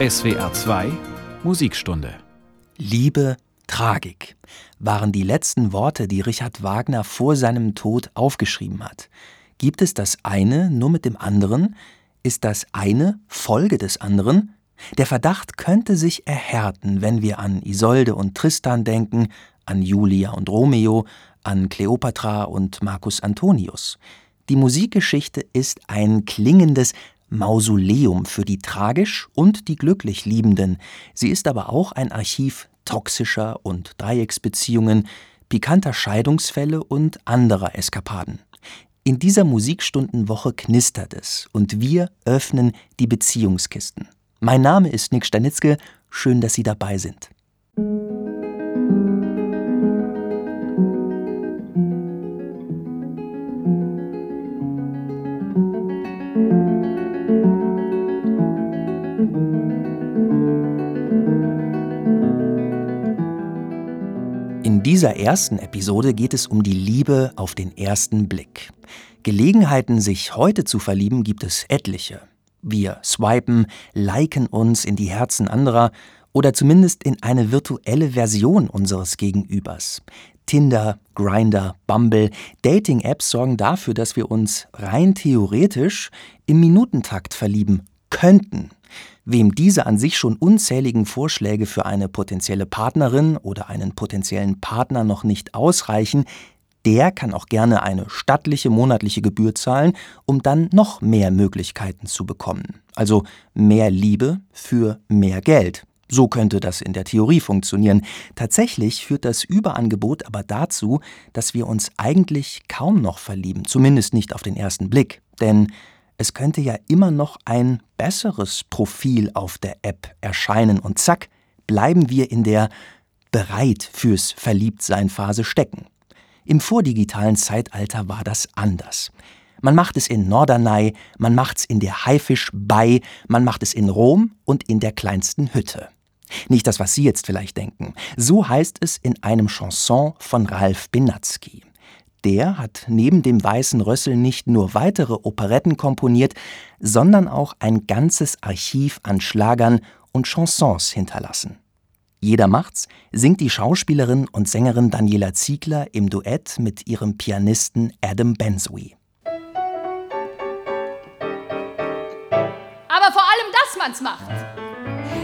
SWR 2 Musikstunde Liebe, Tragik waren die letzten Worte, die Richard Wagner vor seinem Tod aufgeschrieben hat. Gibt es das eine nur mit dem anderen? Ist das eine Folge des anderen? Der Verdacht könnte sich erhärten, wenn wir an Isolde und Tristan denken, an Julia und Romeo, an Kleopatra und Marcus Antonius. Die Musikgeschichte ist ein klingendes Mausoleum für die tragisch und die glücklich Liebenden. Sie ist aber auch ein Archiv toxischer und Dreiecksbeziehungen, pikanter Scheidungsfälle und anderer Eskapaden. In dieser Musikstundenwoche knistert es und wir öffnen die Beziehungskisten. Mein Name ist Nick Stanitzke, schön, dass Sie dabei sind. In dieser ersten Episode geht es um die Liebe auf den ersten Blick. Gelegenheiten, sich heute zu verlieben, gibt es etliche. Wir swipen, liken uns in die Herzen anderer oder zumindest in eine virtuelle Version unseres Gegenübers. Tinder, Grinder, Bumble, Dating-Apps sorgen dafür, dass wir uns rein theoretisch im Minutentakt verlieben könnten. Wem diese an sich schon unzähligen Vorschläge für eine potenzielle Partnerin oder einen potenziellen Partner noch nicht ausreichen, der kann auch gerne eine stattliche monatliche Gebühr zahlen, um dann noch mehr Möglichkeiten zu bekommen. Also mehr Liebe für mehr Geld. So könnte das in der Theorie funktionieren. Tatsächlich führt das Überangebot aber dazu, dass wir uns eigentlich kaum noch verlieben, zumindest nicht auf den ersten Blick. Denn es könnte ja immer noch ein besseres Profil auf der App erscheinen und zack, bleiben wir in der bereit fürs Verliebtsein Phase stecken. Im vordigitalen Zeitalter war das anders. Man macht es in Norderney, man macht's in der Haifisch bei, man macht es in Rom und in der kleinsten Hütte. Nicht das, was Sie jetzt vielleicht denken. So heißt es in einem Chanson von Ralf Benatzky. Der hat neben dem Weißen Rössel nicht nur weitere Operetten komponiert, sondern auch ein ganzes Archiv an Schlagern und Chansons hinterlassen. Jeder macht's singt die Schauspielerin und Sängerin Daniela Ziegler im Duett mit ihrem Pianisten Adam Bensui. Aber vor allem, dass man's macht.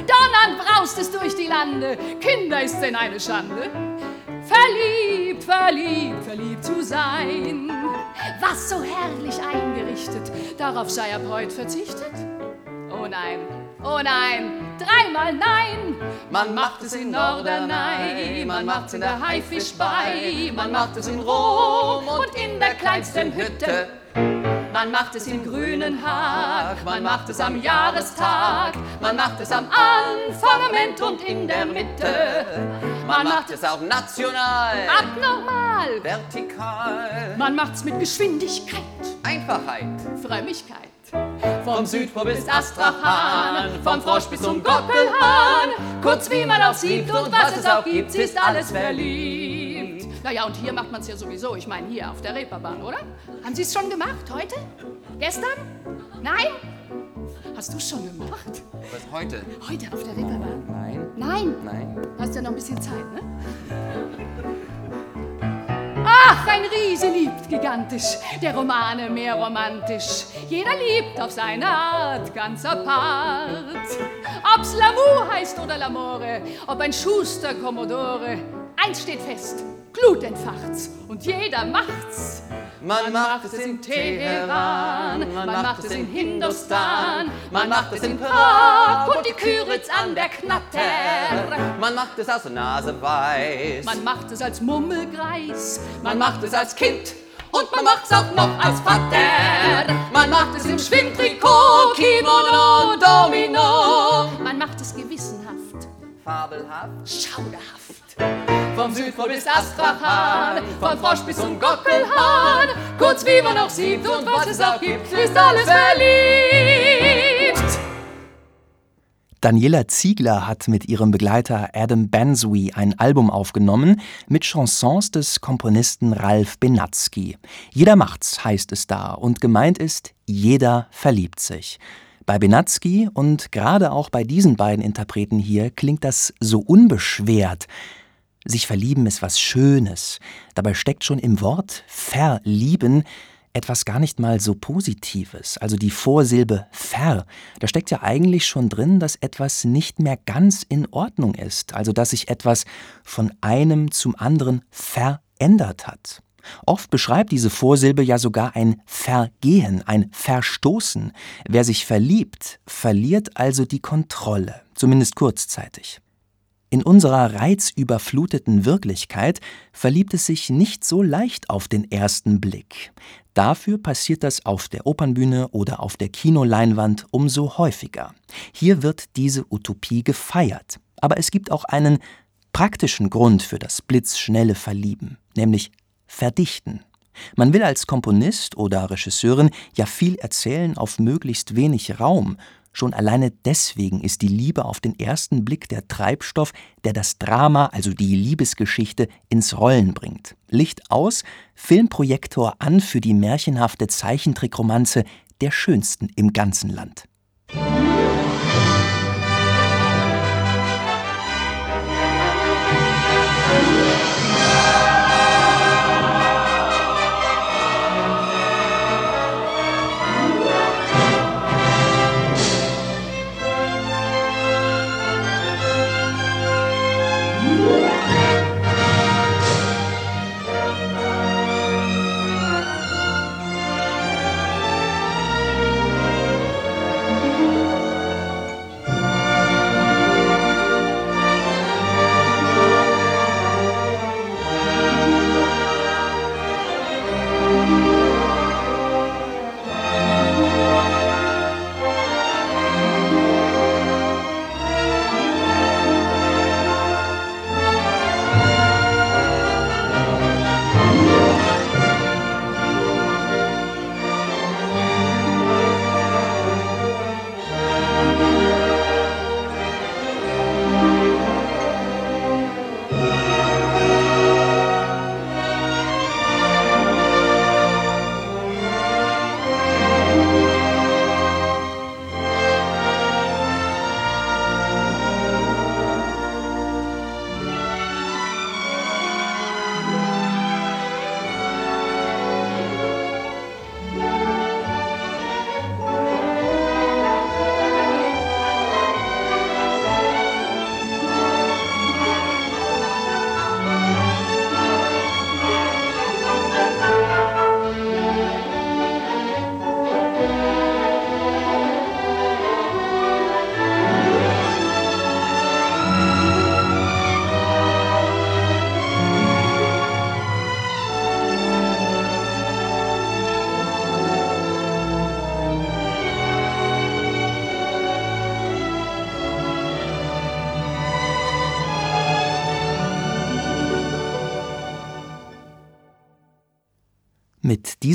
Donnernd braust es durch die Lande, Kinder ist denn eine Schande. Verliebt, verliebt, verliebt zu sein. Was so herrlich eingerichtet, darauf sei ab heut verzichtet? Oh nein, oh nein, dreimal nein. Man macht es in Norderney, man macht es in der Haifisch bei, man macht es in Rom und in der kleinsten Hütte. Man macht es im grünen Haag, man macht es am Jahrestag, man macht es am Anfang und in der Mitte. Man macht es auch national, Abnormal, vertikal, man macht's mit Geschwindigkeit, Einfachheit, Frömmigkeit. Vom Südpol bis Astrachan, vom Frosch bis zum Gockelhahn. Kurz wie man auch sieht und was es auch gibt, ist alles verliebt. Naja, und hier macht man es ja sowieso. Ich meine, hier auf der Reeperbahn, oder? Haben Sie es schon gemacht? Heute? Gestern? Nein? Hast du es schon gemacht? was heute? Heute auf der Reeperbahn? Nein, Nein? nein. Hast ja noch ein bisschen Zeit, ne? Ach, ein Riese liebt gigantisch, der Romane mehr romantisch. Jeder liebt auf seine Art, ganz apart. Ob's L'amour heißt oder L'amore, ob ein Schuster Commodore, eins steht fest, Glut entfacht's und jeder macht's. Man macht es in Teheran, man macht es in Hindustan, man macht es in Prag und die Küritz an der Knatter. Man macht es aus Nase weiß. Man macht es als Mummelgreis, man macht es als Kind und man macht's auch noch als Vater. Man macht es im Schwimmtrikot, Kimono, Domino. Man macht es gewissenhaft, Fabelhaft, schauderhaft. Vom Südpol bis Astrachan, vom Frosch bis zum Gockelhahn. Kurz wie man auch sieht und was es auch gibt, ist alles verliebt. Daniela Ziegler hat mit ihrem Begleiter Adam Bensui ein Album aufgenommen mit Chansons des Komponisten Ralf Benatzky. Jeder macht's heißt es da und gemeint ist, jeder verliebt sich. Bei Benatzky und gerade auch bei diesen beiden Interpreten hier klingt das so unbeschwert. Sich verlieben ist was Schönes. Dabei steckt schon im Wort verlieben etwas gar nicht mal so Positives. Also die Vorsilbe ver. Da steckt ja eigentlich schon drin, dass etwas nicht mehr ganz in Ordnung ist. Also dass sich etwas von einem zum anderen verändert hat. Oft beschreibt diese Vorsilbe ja sogar ein Vergehen, ein Verstoßen. Wer sich verliebt, verliert also die Kontrolle, zumindest kurzzeitig. In unserer reizüberfluteten Wirklichkeit verliebt es sich nicht so leicht auf den ersten Blick. Dafür passiert das auf der Opernbühne oder auf der Kinoleinwand umso häufiger. Hier wird diese Utopie gefeiert. Aber es gibt auch einen praktischen Grund für das blitzschnelle Verlieben, nämlich verdichten. Man will als Komponist oder Regisseurin ja viel erzählen auf möglichst wenig Raum. Schon alleine deswegen ist die Liebe auf den ersten Blick der Treibstoff, der das Drama, also die Liebesgeschichte, ins Rollen bringt. Licht aus, Filmprojektor an für die märchenhafte Zeichentrickromanze der schönsten im ganzen Land.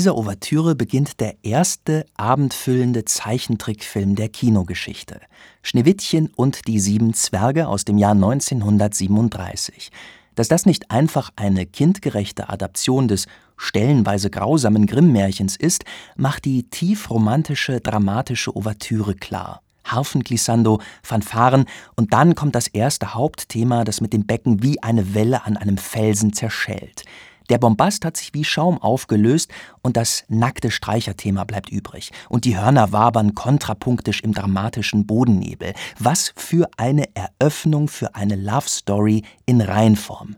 Dieser Ouvertüre beginnt der erste abendfüllende Zeichentrickfilm der Kinogeschichte. Schneewittchen und die sieben Zwerge aus dem Jahr 1937. Dass das nicht einfach eine kindgerechte Adaption des stellenweise grausamen Grimm-Märchens ist, macht die tief romantische, dramatische Ouvertüre klar. Harfenglissando, Fanfaren und dann kommt das erste Hauptthema, das mit dem Becken wie eine Welle an einem Felsen zerschellt. Der Bombast hat sich wie Schaum aufgelöst und das nackte Streicherthema bleibt übrig. Und die Hörner wabern kontrapunktisch im dramatischen Bodennebel. Was für eine Eröffnung für eine Love Story in Reinform.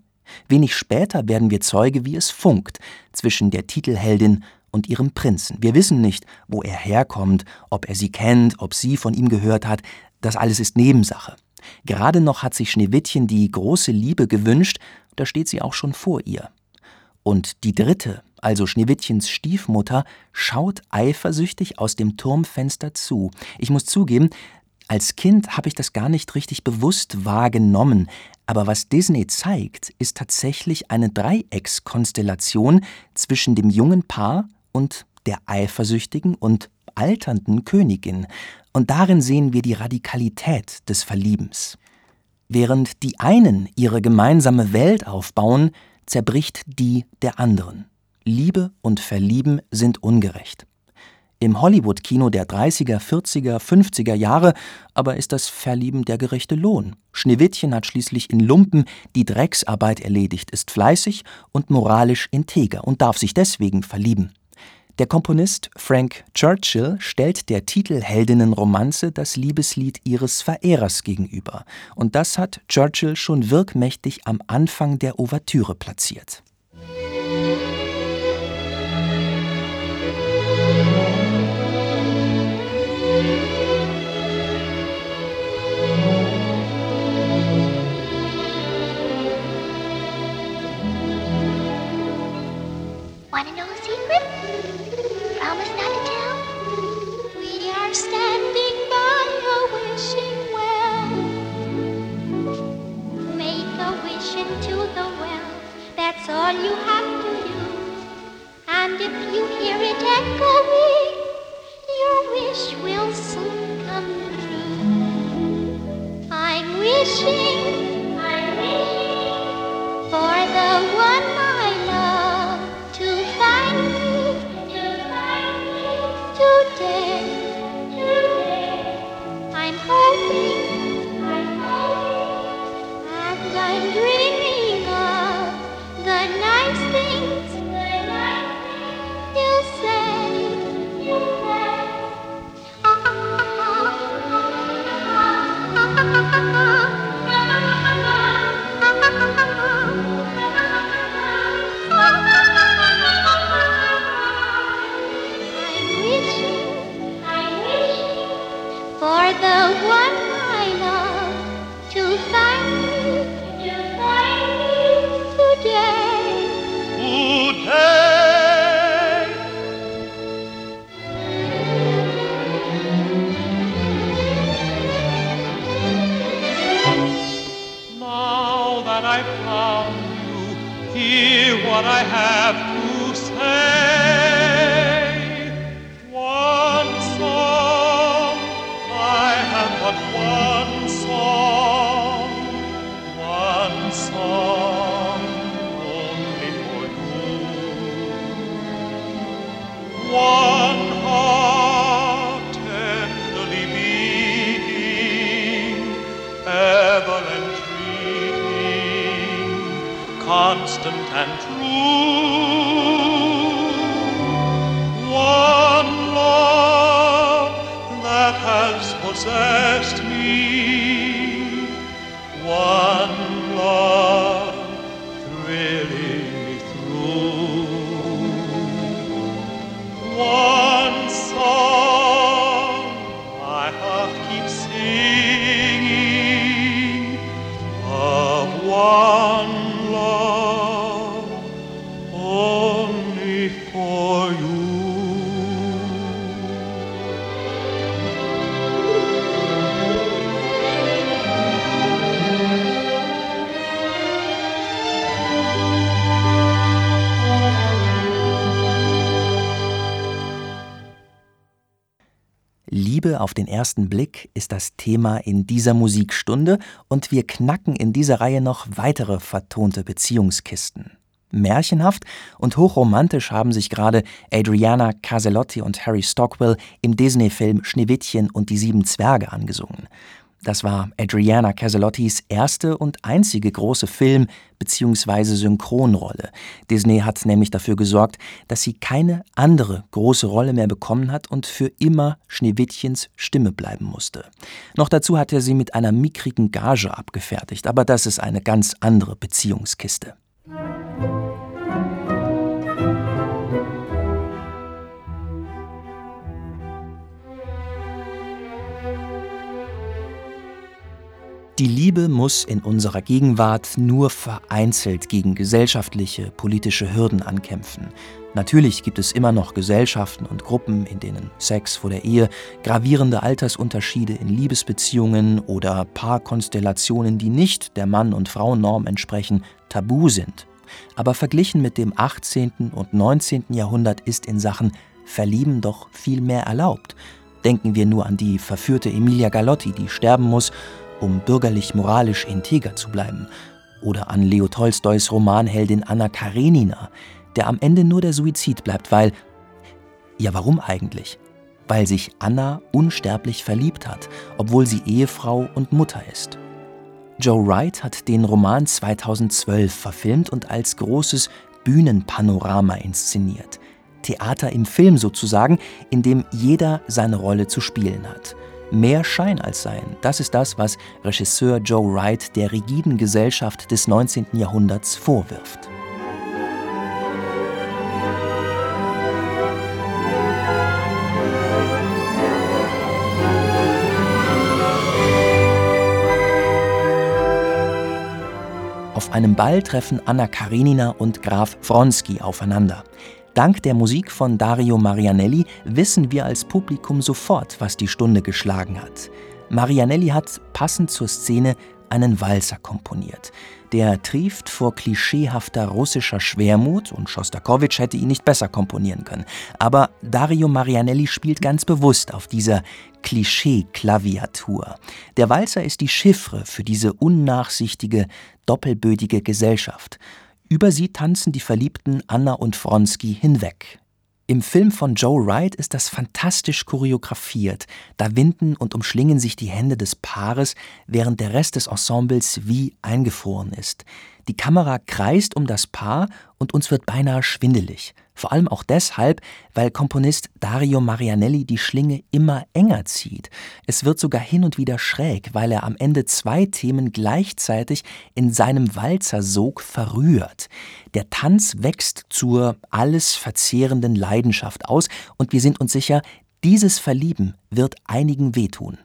Wenig später werden wir Zeuge, wie es funkt zwischen der Titelheldin und ihrem Prinzen. Wir wissen nicht, wo er herkommt, ob er sie kennt, ob sie von ihm gehört hat. Das alles ist Nebensache. Gerade noch hat sich Schneewittchen die große Liebe gewünscht, da steht sie auch schon vor ihr. Und die dritte, also Schneewittchens Stiefmutter, schaut eifersüchtig aus dem Turmfenster zu. Ich muss zugeben, als Kind habe ich das gar nicht richtig bewusst wahrgenommen, aber was Disney zeigt, ist tatsächlich eine Dreieckskonstellation zwischen dem jungen Paar und der eifersüchtigen und alternden Königin, und darin sehen wir die Radikalität des Verliebens. Während die einen ihre gemeinsame Welt aufbauen, zerbricht die der anderen. Liebe und Verlieben sind ungerecht. Im Hollywood-Kino der 30er, 40er, 50er Jahre aber ist das Verlieben der gerechte Lohn. Schneewittchen hat schließlich in Lumpen die Drecksarbeit erledigt, ist fleißig und moralisch integer und darf sich deswegen verlieben. Der Komponist Frank Churchill stellt der Titelheldinnenromanze das Liebeslied ihres Verehrers gegenüber, und das hat Churchill schon wirkmächtig am Anfang der Ouvertüre platziert. All you have to do. And if you hear it echoing, your wish will soon come true. I'm wishing, I'm wishing for the one I found you, hear what I have auf den ersten Blick ist das Thema in dieser Musikstunde und wir knacken in dieser Reihe noch weitere vertonte Beziehungskisten. Märchenhaft und hochromantisch haben sich gerade Adriana Caselotti und Harry Stockwell im Disney-Film Schneewittchen und die sieben Zwerge angesungen. Das war Adriana Caselottis erste und einzige große Film- bzw. Synchronrolle. Disney hat nämlich dafür gesorgt, dass sie keine andere große Rolle mehr bekommen hat und für immer Schneewittchens Stimme bleiben musste. Noch dazu hat er sie mit einer mickrigen Gage abgefertigt, aber das ist eine ganz andere Beziehungskiste. Die Liebe muss in unserer Gegenwart nur vereinzelt gegen gesellschaftliche, politische Hürden ankämpfen. Natürlich gibt es immer noch Gesellschaften und Gruppen, in denen Sex vor der Ehe, gravierende Altersunterschiede in Liebesbeziehungen oder Paarkonstellationen, die nicht der Mann- und Frauennorm entsprechen, tabu sind. Aber verglichen mit dem 18. und 19. Jahrhundert ist in Sachen Verlieben doch viel mehr erlaubt. Denken wir nur an die verführte Emilia Galotti, die sterben muss um bürgerlich-moralisch integer zu bleiben, oder an Leo Tolstois Romanheldin Anna Karenina, der am Ende nur der Suizid bleibt, weil. Ja, warum eigentlich? weil sich Anna unsterblich verliebt hat, obwohl sie Ehefrau und Mutter ist. Joe Wright hat den Roman 2012 verfilmt und als großes Bühnenpanorama inszeniert. Theater im Film sozusagen, in dem jeder seine Rolle zu spielen hat. Mehr Schein als Sein, das ist das, was Regisseur Joe Wright der rigiden Gesellschaft des 19. Jahrhunderts vorwirft. Auf einem Ball treffen Anna Karenina und Graf Wronski aufeinander. Dank der Musik von Dario Marianelli wissen wir als Publikum sofort, was die Stunde geschlagen hat. Marianelli hat passend zur Szene einen Walzer komponiert. Der trieft vor klischeehafter russischer Schwermut und Schostakowitsch hätte ihn nicht besser komponieren können. Aber Dario Marianelli spielt ganz bewusst auf dieser Klischee-Klaviatur. Der Walzer ist die Chiffre für diese unnachsichtige, doppelbödige Gesellschaft. Über sie tanzen die Verliebten Anna und Wronski hinweg. Im Film von Joe Wright ist das fantastisch choreografiert. Da winden und umschlingen sich die Hände des Paares, während der Rest des Ensembles wie eingefroren ist. Die Kamera kreist um das Paar und uns wird beinahe schwindelig. Vor allem auch deshalb, weil Komponist Dario Marianelli die Schlinge immer enger zieht. Es wird sogar hin und wieder schräg, weil er am Ende zwei Themen gleichzeitig in seinem Walzersog verrührt. Der Tanz wächst zur alles verzehrenden Leidenschaft aus und wir sind uns sicher, dieses Verlieben wird einigen wehtun.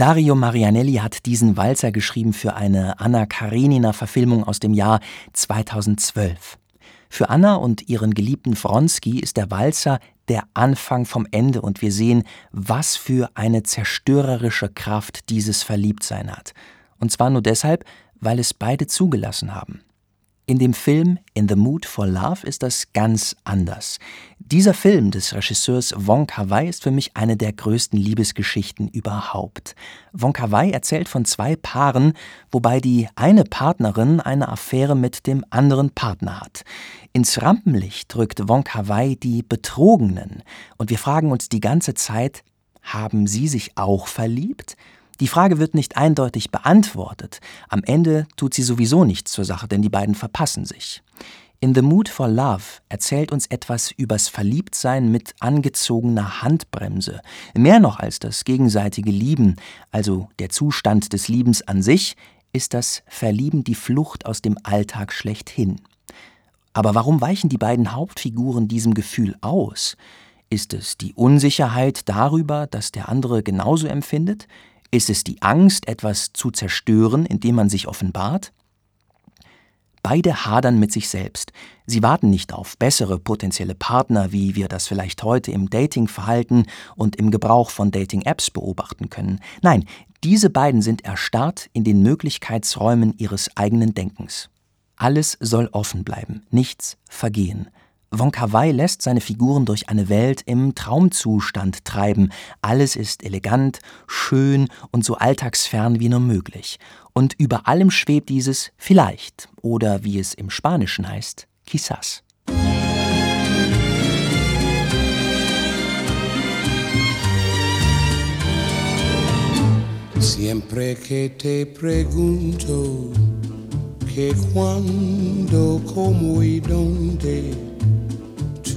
Dario Marianelli hat diesen Walzer geschrieben für eine Anna Karenina-Verfilmung aus dem Jahr 2012. Für Anna und ihren geliebten Wronski ist der Walzer der Anfang vom Ende und wir sehen, was für eine zerstörerische Kraft dieses Verliebtsein hat. Und zwar nur deshalb, weil es beide zugelassen haben. In dem Film In the Mood for Love ist das ganz anders. Dieser Film des Regisseurs Wong Kar-wai ist für mich eine der größten Liebesgeschichten überhaupt. Wong Kar-wai erzählt von zwei Paaren, wobei die eine Partnerin eine Affäre mit dem anderen Partner hat. Ins Rampenlicht drückt Wong Kar-wai die Betrogenen und wir fragen uns die ganze Zeit, haben sie sich auch verliebt? Die Frage wird nicht eindeutig beantwortet. Am Ende tut sie sowieso nichts zur Sache, denn die beiden verpassen sich. In The Mood for Love erzählt uns etwas übers Verliebtsein mit angezogener Handbremse. Mehr noch als das gegenseitige Lieben, also der Zustand des Liebens an sich, ist das Verlieben die Flucht aus dem Alltag schlechthin. Aber warum weichen die beiden Hauptfiguren diesem Gefühl aus? Ist es die Unsicherheit darüber, dass der andere genauso empfindet? Ist es die Angst, etwas zu zerstören, indem man sich offenbart? Beide hadern mit sich selbst. Sie warten nicht auf bessere potenzielle Partner, wie wir das vielleicht heute im Datingverhalten und im Gebrauch von Dating-Apps beobachten können. Nein, diese beiden sind erstarrt in den Möglichkeitsräumen ihres eigenen Denkens. Alles soll offen bleiben, nichts vergehen. Wong Kar-wai lässt seine Figuren durch eine Welt im Traumzustand treiben. Alles ist elegant, schön und so alltagsfern wie nur möglich. Und über allem schwebt dieses vielleicht oder wie es im Spanischen heißt, quizás. Siempre que te pregunto que cuándo, cómo y dónde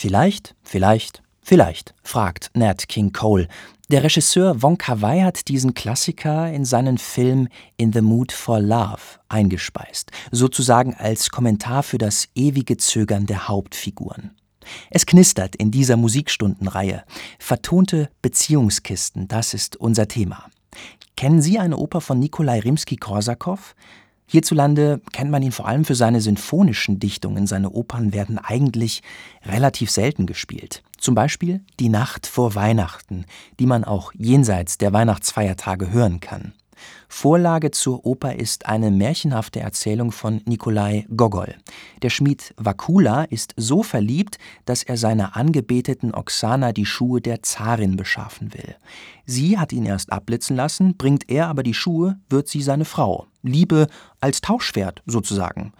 Vielleicht, vielleicht, vielleicht, fragt Nat King Cole. Der Regisseur Wong Kar-wai hat diesen Klassiker in seinen Film In the Mood for Love eingespeist, sozusagen als Kommentar für das ewige Zögern der Hauptfiguren. Es knistert in dieser Musikstundenreihe. Vertonte Beziehungskisten, das ist unser Thema. Kennen Sie eine Oper von Nikolai Rimski-Korsakow? Hierzulande kennt man ihn vor allem für seine sinfonischen Dichtungen. Seine Opern werden eigentlich relativ selten gespielt. Zum Beispiel Die Nacht vor Weihnachten, die man auch jenseits der Weihnachtsfeiertage hören kann. Vorlage zur Oper ist eine märchenhafte Erzählung von Nikolai Gogol. Der Schmied Wakula ist so verliebt, dass er seiner angebeteten Oksana die Schuhe der Zarin beschaffen will. Sie hat ihn erst abblitzen lassen, bringt er aber die Schuhe, wird sie seine Frau. Liebe als Tauschwert sozusagen.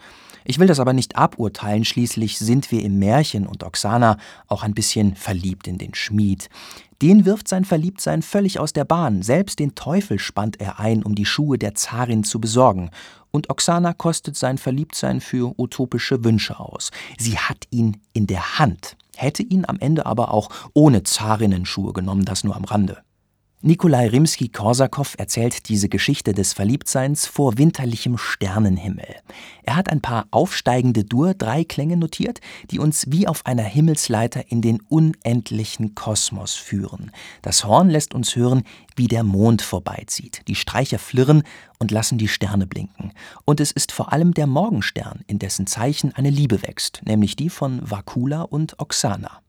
Ich will das aber nicht aburteilen, schließlich sind wir im Märchen und Oksana auch ein bisschen verliebt in den Schmied. Den wirft sein Verliebtsein völlig aus der Bahn, selbst den Teufel spannt er ein, um die Schuhe der Zarin zu besorgen. Und Oksana kostet sein Verliebtsein für utopische Wünsche aus. Sie hat ihn in der Hand, hätte ihn am Ende aber auch ohne Zarinnenschuhe genommen, das nur am Rande. Nikolai Rimski-Korsakow erzählt diese Geschichte des Verliebtseins vor winterlichem Sternenhimmel. Er hat ein paar aufsteigende Dur-Dreiklänge notiert, die uns wie auf einer Himmelsleiter in den unendlichen Kosmos führen. Das Horn lässt uns hören, wie der Mond vorbeizieht. Die Streicher flirren und lassen die Sterne blinken. Und es ist vor allem der Morgenstern, in dessen Zeichen eine Liebe wächst, nämlich die von Vakula und Oksana.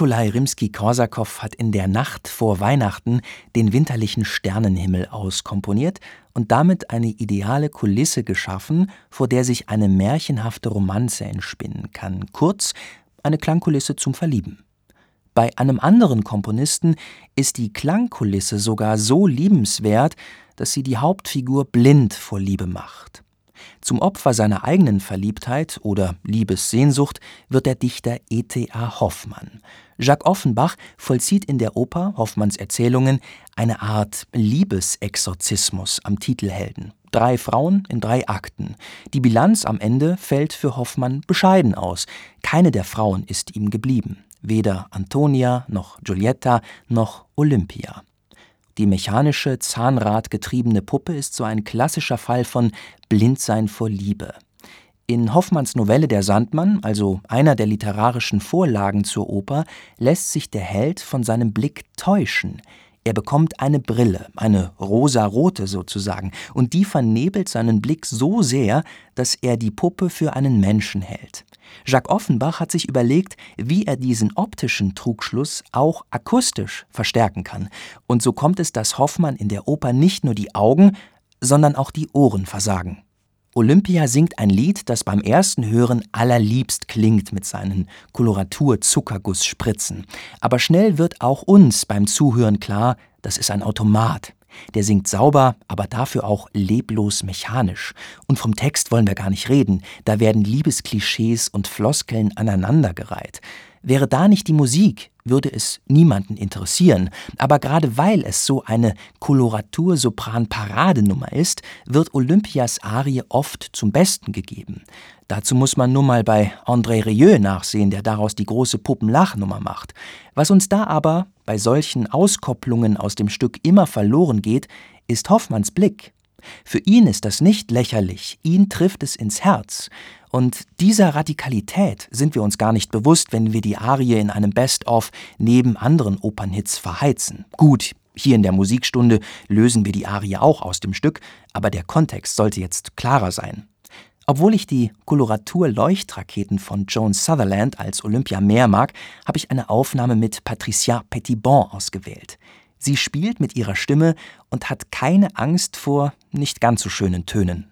Nikolai Rimski-Korsakow hat in der Nacht vor Weihnachten den winterlichen Sternenhimmel auskomponiert und damit eine ideale Kulisse geschaffen, vor der sich eine märchenhafte Romanze entspinnen kann, kurz eine Klangkulisse zum Verlieben. Bei einem anderen Komponisten ist die Klangkulisse sogar so liebenswert, dass sie die Hauptfigur blind vor Liebe macht. Zum Opfer seiner eigenen Verliebtheit oder Liebessehnsucht wird der Dichter E.T.A. Hoffmann. Jacques Offenbach vollzieht in der Oper Hoffmanns Erzählungen eine Art Liebesexorzismus am Titelhelden. Drei Frauen in drei Akten. Die Bilanz am Ende fällt für Hoffmann bescheiden aus. Keine der Frauen ist ihm geblieben. Weder Antonia noch Giulietta noch Olympia. Die mechanische, zahnradgetriebene Puppe ist so ein klassischer Fall von Blindsein vor Liebe. In Hoffmanns Novelle Der Sandmann, also einer der literarischen Vorlagen zur Oper, lässt sich der Held von seinem Blick täuschen. Er bekommt eine Brille, eine rosarote sozusagen, und die vernebelt seinen Blick so sehr, dass er die Puppe für einen Menschen hält. Jacques Offenbach hat sich überlegt, wie er diesen optischen Trugschluss auch akustisch verstärken kann. Und so kommt es, dass Hoffmann in der Oper nicht nur die Augen, sondern auch die Ohren versagen. Olympia singt ein Lied, das beim ersten Hören allerliebst klingt mit seinen Koloratur-Zuckerguss-Spritzen. Aber schnell wird auch uns beim Zuhören klar, das ist ein Automat. Der singt sauber, aber dafür auch leblos mechanisch. Und vom Text wollen wir gar nicht reden. Da werden Liebesklischees und Floskeln aneinandergereiht. Wäre da nicht die Musik, würde es niemanden interessieren. Aber gerade weil es so eine Koloratur-Sopran-Paradenummer ist, wird Olympias Arie oft zum Besten gegeben. Dazu muss man nur mal bei André Rieu nachsehen, der daraus die große Puppenlachnummer macht. Was uns da aber bei solchen Auskopplungen aus dem Stück immer verloren geht, ist Hoffmanns Blick. Für ihn ist das nicht lächerlich, ihn trifft es ins Herz. Und dieser Radikalität sind wir uns gar nicht bewusst, wenn wir die Arie in einem Best-of neben anderen Opernhits verheizen. Gut, hier in der Musikstunde lösen wir die Arie auch aus dem Stück, aber der Kontext sollte jetzt klarer sein. Obwohl ich die Koloratur-Leuchtraketen von Joan Sutherland als Olympia mehr mag, habe ich eine Aufnahme mit Patricia Petitbon ausgewählt. Sie spielt mit ihrer Stimme und hat keine Angst vor nicht ganz so schönen Tönen.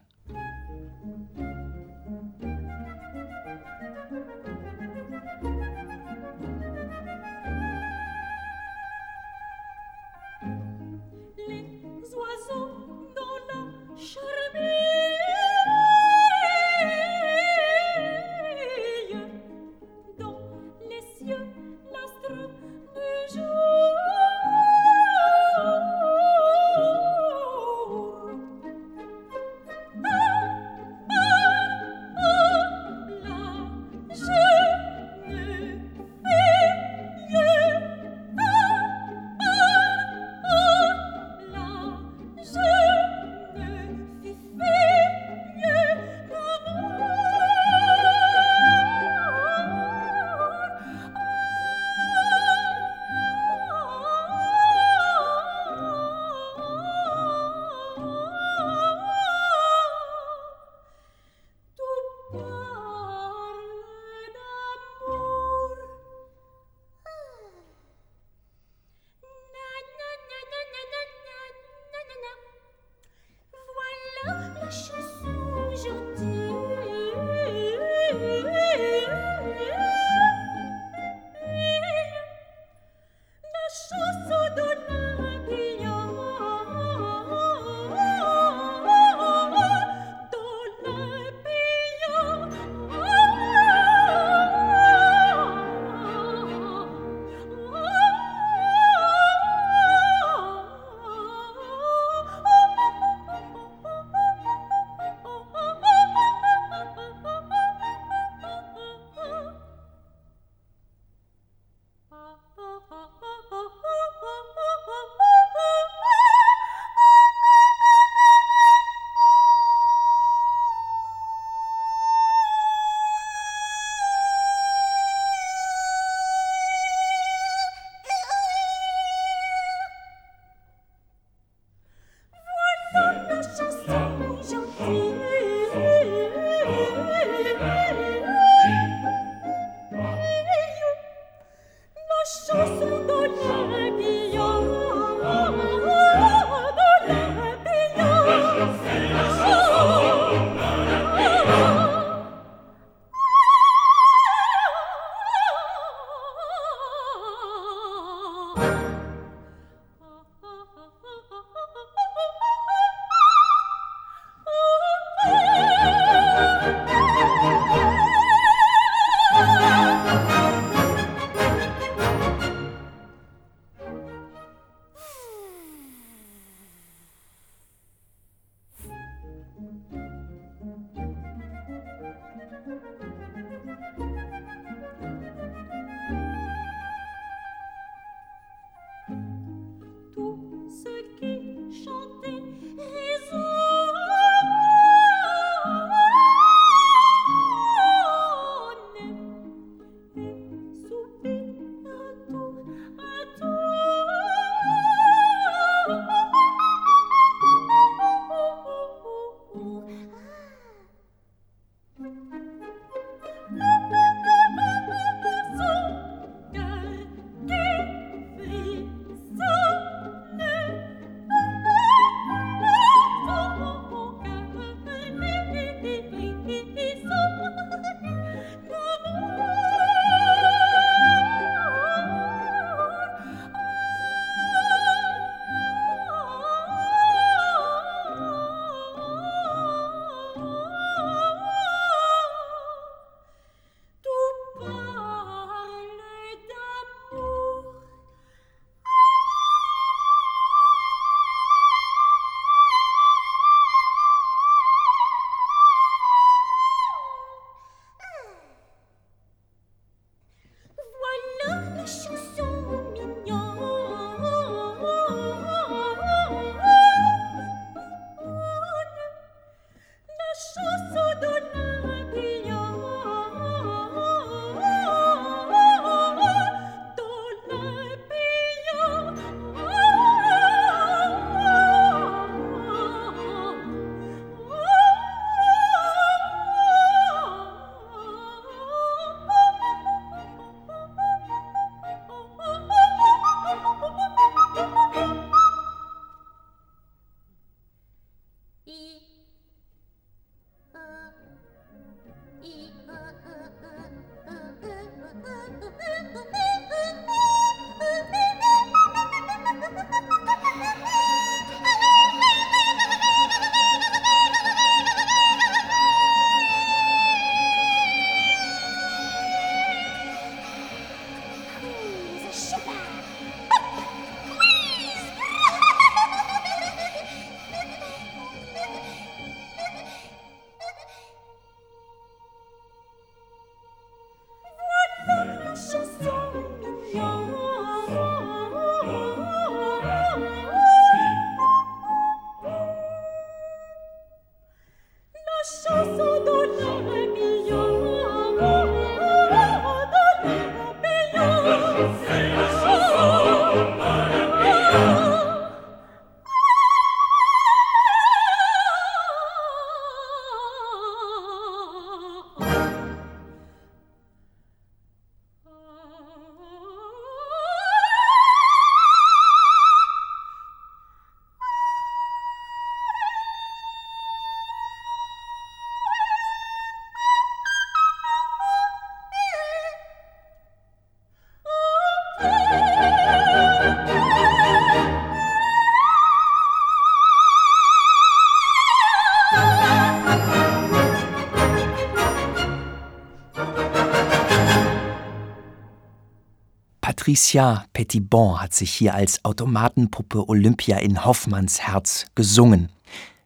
Patricia Petitbon hat sich hier als Automatenpuppe Olympia in Hoffmanns Herz gesungen.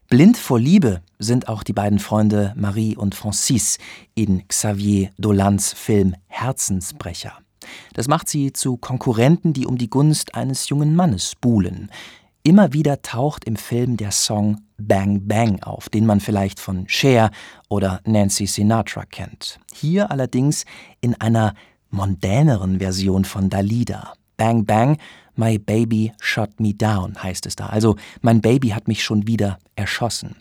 Blind vor Liebe sind auch die beiden Freunde Marie und Francis in Xavier Dolans Film Herzensbrecher. Das macht sie zu Konkurrenten, die um die Gunst eines jungen Mannes buhlen. Immer wieder taucht im Film der Song Bang Bang auf, den man vielleicht von Cher oder Nancy Sinatra kennt. Hier allerdings in einer mondäneren Version von Dalida. Bang Bang, My Baby Shot Me Down heißt es da. Also, mein Baby hat mich schon wieder erschossen.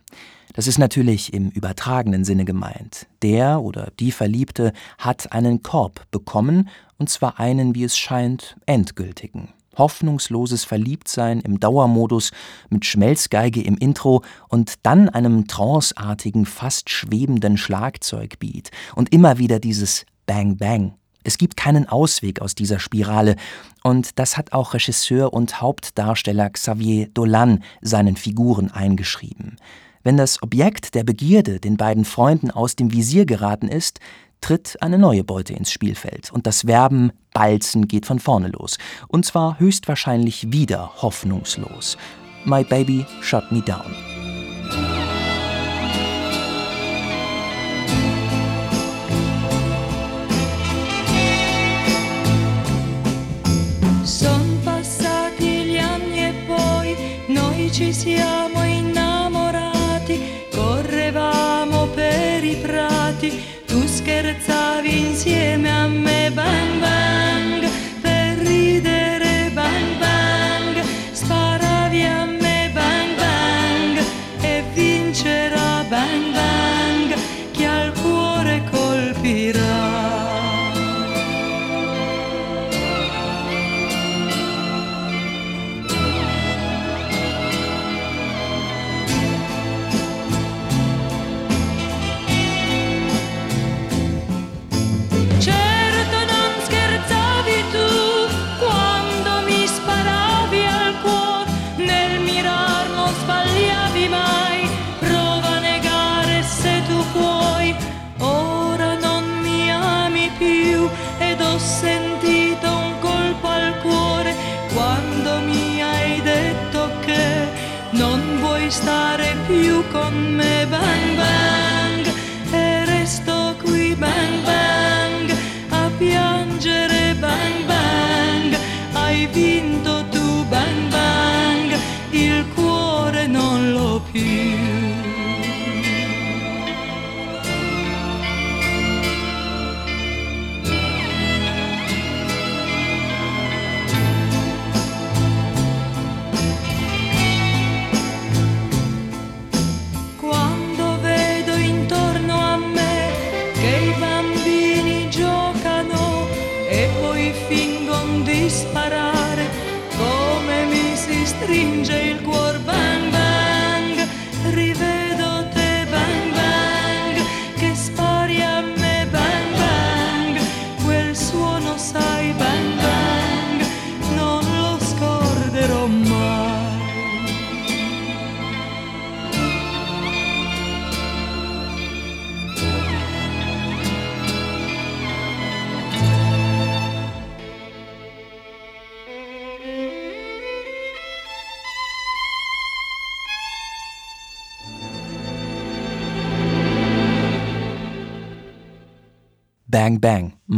Das ist natürlich im übertragenen Sinne gemeint. Der oder die Verliebte hat einen Korb bekommen, und zwar einen, wie es scheint, endgültigen. Hoffnungsloses Verliebtsein im Dauermodus mit Schmelzgeige im Intro und dann einem tranceartigen, fast schwebenden Schlagzeugbeat und immer wieder dieses Bang Bang Es gibt keinen Ausweg aus dieser Spirale, und das hat auch Regisseur und Hauptdarsteller Xavier Dolan seinen Figuren eingeschrieben. Wenn das Objekt der Begierde den beiden Freunden aus dem Visier geraten ist, tritt eine neue Beute ins Spielfeld und das Werben Balzen geht von vorne los. Und zwar höchstwahrscheinlich wieder hoffnungslos. My Baby Shut Me Down.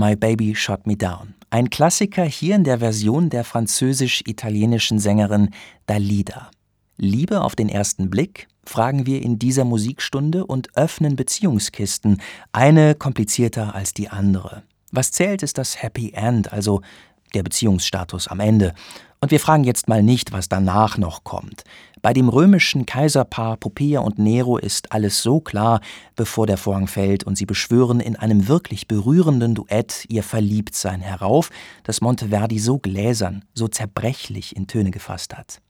My Baby Shot Me Down. Ein Klassiker hier in der Version der französisch-italienischen Sängerin Dalida. Liebe auf den ersten Blick? fragen wir in dieser Musikstunde und öffnen Beziehungskisten, eine komplizierter als die andere. Was zählt, ist das Happy End, also der Beziehungsstatus am Ende. Und wir fragen jetzt mal nicht, was danach noch kommt. Bei dem römischen Kaiserpaar Poppaea und Nero ist alles so klar, bevor der Vorhang fällt und sie beschwören in einem wirklich berührenden Duett ihr Verliebtsein herauf, das Monteverdi so gläsern, so zerbrechlich in Töne gefasst hat.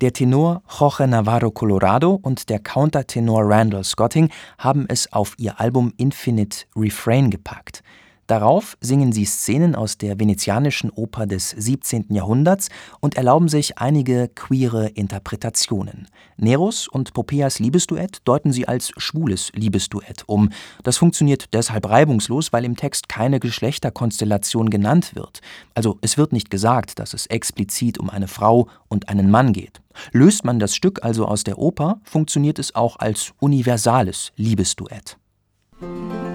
Der Tenor Jorge Navarro Colorado und der Countertenor Randall Scotting haben es auf ihr Album Infinite Refrain gepackt. Darauf singen sie Szenen aus der venezianischen Oper des 17. Jahrhunderts und erlauben sich einige queere Interpretationen. Neros und Poppeas Liebesduett deuten sie als schwules Liebesduett um. Das funktioniert deshalb reibungslos, weil im Text keine Geschlechterkonstellation genannt wird. Also es wird nicht gesagt, dass es explizit um eine Frau und einen Mann geht. Löst man das Stück also aus der Oper, funktioniert es auch als universales Liebesduett. Stemme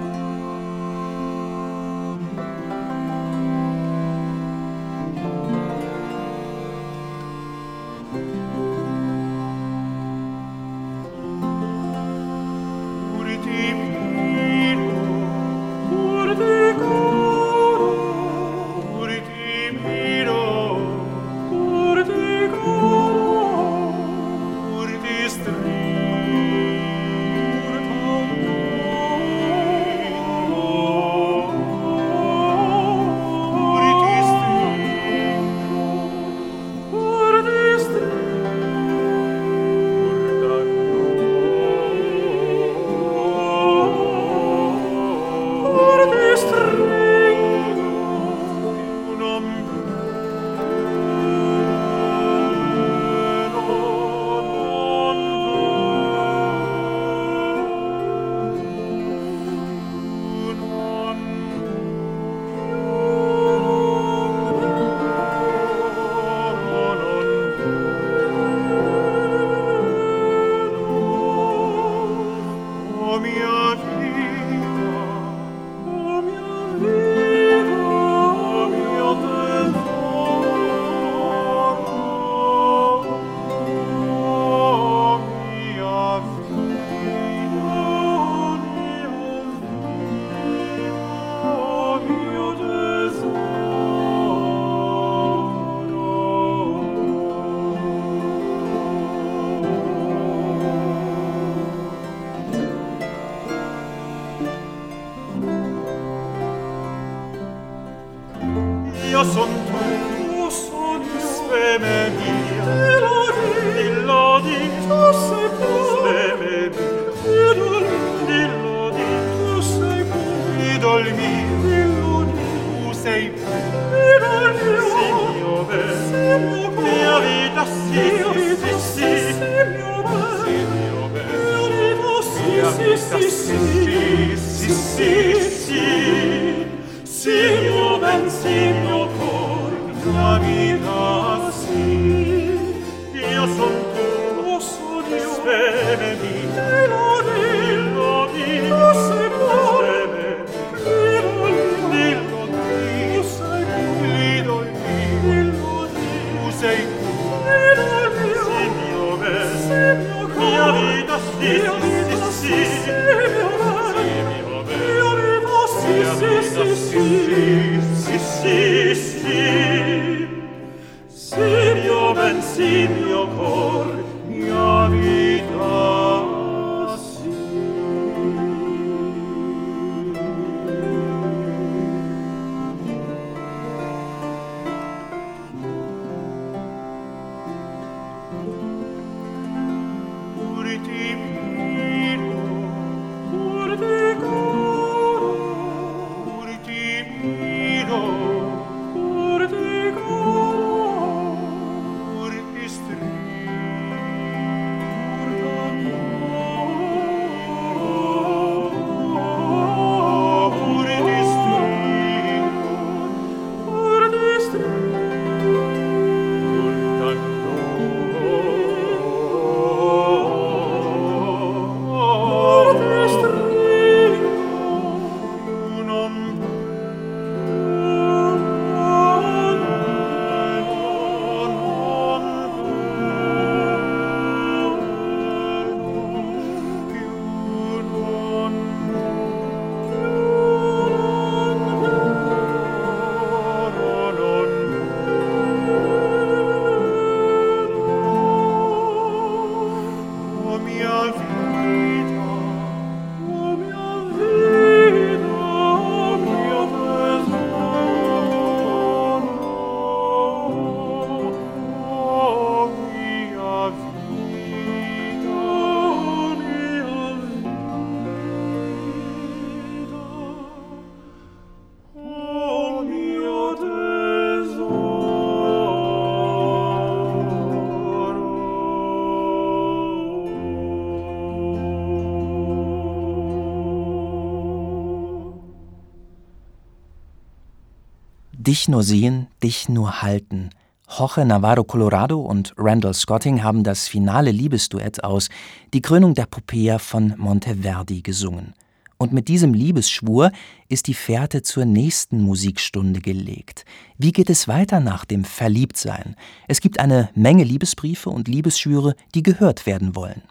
Dich nur sehen, dich nur halten. Jorge Navarro Colorado und Randall Scotting haben das finale Liebesduett aus Die Krönung der Popea von Monteverdi gesungen. Und mit diesem Liebesschwur ist die Fährte zur nächsten Musikstunde gelegt. Wie geht es weiter nach dem Verliebtsein? Es gibt eine Menge Liebesbriefe und Liebesschwüre, die gehört werden wollen.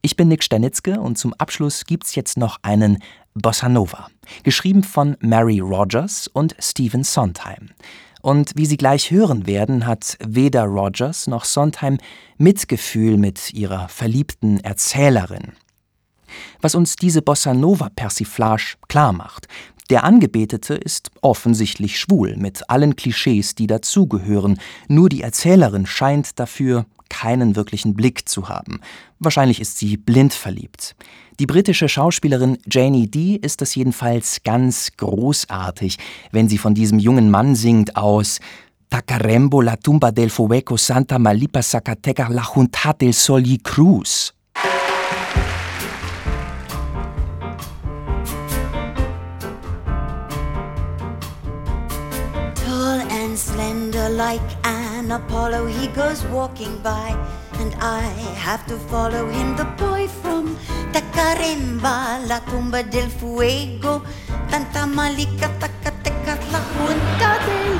Ich bin Nick Stanitzke und zum Abschluss gibt's jetzt noch einen Bossa Nova, geschrieben von Mary Rogers und Stephen Sondheim. Und wie Sie gleich hören werden, hat weder Rogers noch Sondheim Mitgefühl mit ihrer verliebten Erzählerin. Was uns diese Bossa Nova Persiflage klar macht. Der Angebetete ist offensichtlich schwul, mit allen Klischees, die dazugehören, nur die Erzählerin scheint dafür keinen wirklichen Blick zu haben. Wahrscheinlich ist sie blind verliebt. Die britische Schauspielerin Janie Dee ist es jedenfalls ganz großartig, wenn sie von diesem jungen Mann singt aus Tacarembo la tumba del fuego Santa Malipa Zacateca la junta del sol y cruz. Tall and slender like an Apollo, he goes walking by, and I have to follow him. The boy La tumba del fuego, tanta malica, la junta del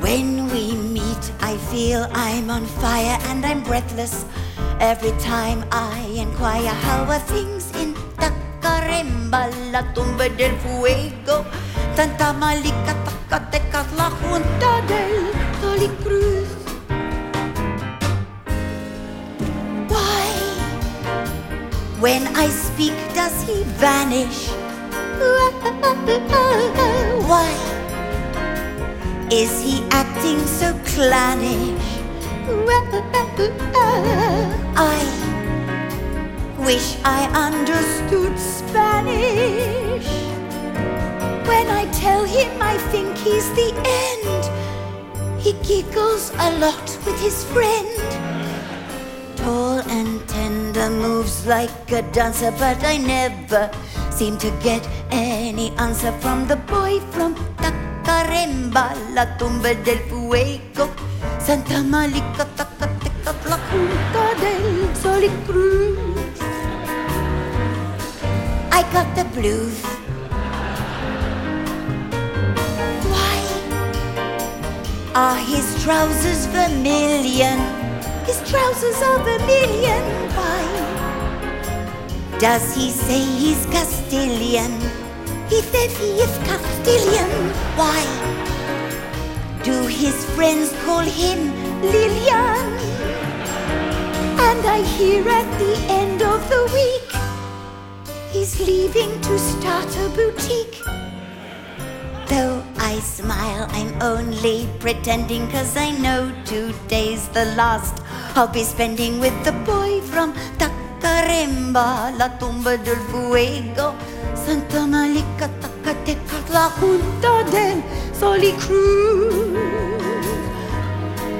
When we meet, I feel I'm on fire and I'm breathless. Every time I inquire how are things in Tacaremba, la tumba del fuego, tanta malica, tacateca, la junta del Holy when I speak, does he vanish? Why? Is he acting so clownish? I wish I understood Spanish. When I tell him I think he's the end, he giggles a lot with his friend. Tall and tender, moves like a dancer, but I never seem to get any answer from the boy from Tacaremba, la tumba del fuego, Santa Malika, Tacateca, la Junta del Sol. I got the blues. Why are his trousers vermilion? His trousers are vermilion. Why does he say he's Castilian? He says he is Castilian. Why do his friends call him Lilian? And I hear at the end of the week he's leaving to start a boutique. Though I smile, I'm only pretending cause I know today's the last I'll be spending with the boy from Tacaremba, la tumba del fuego, Santa Malika, Tacateca, la Junta del Soli Cruz.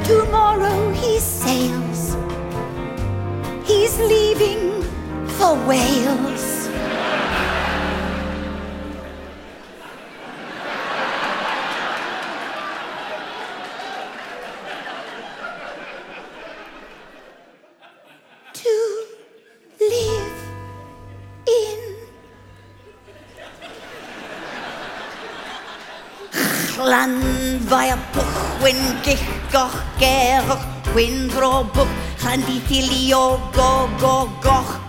Tomorrow he sails, he's leaving for Wales. Mae'r bwchwyn gillgoch gerwch, gwyn dro bwch, chan di tilio go go goch.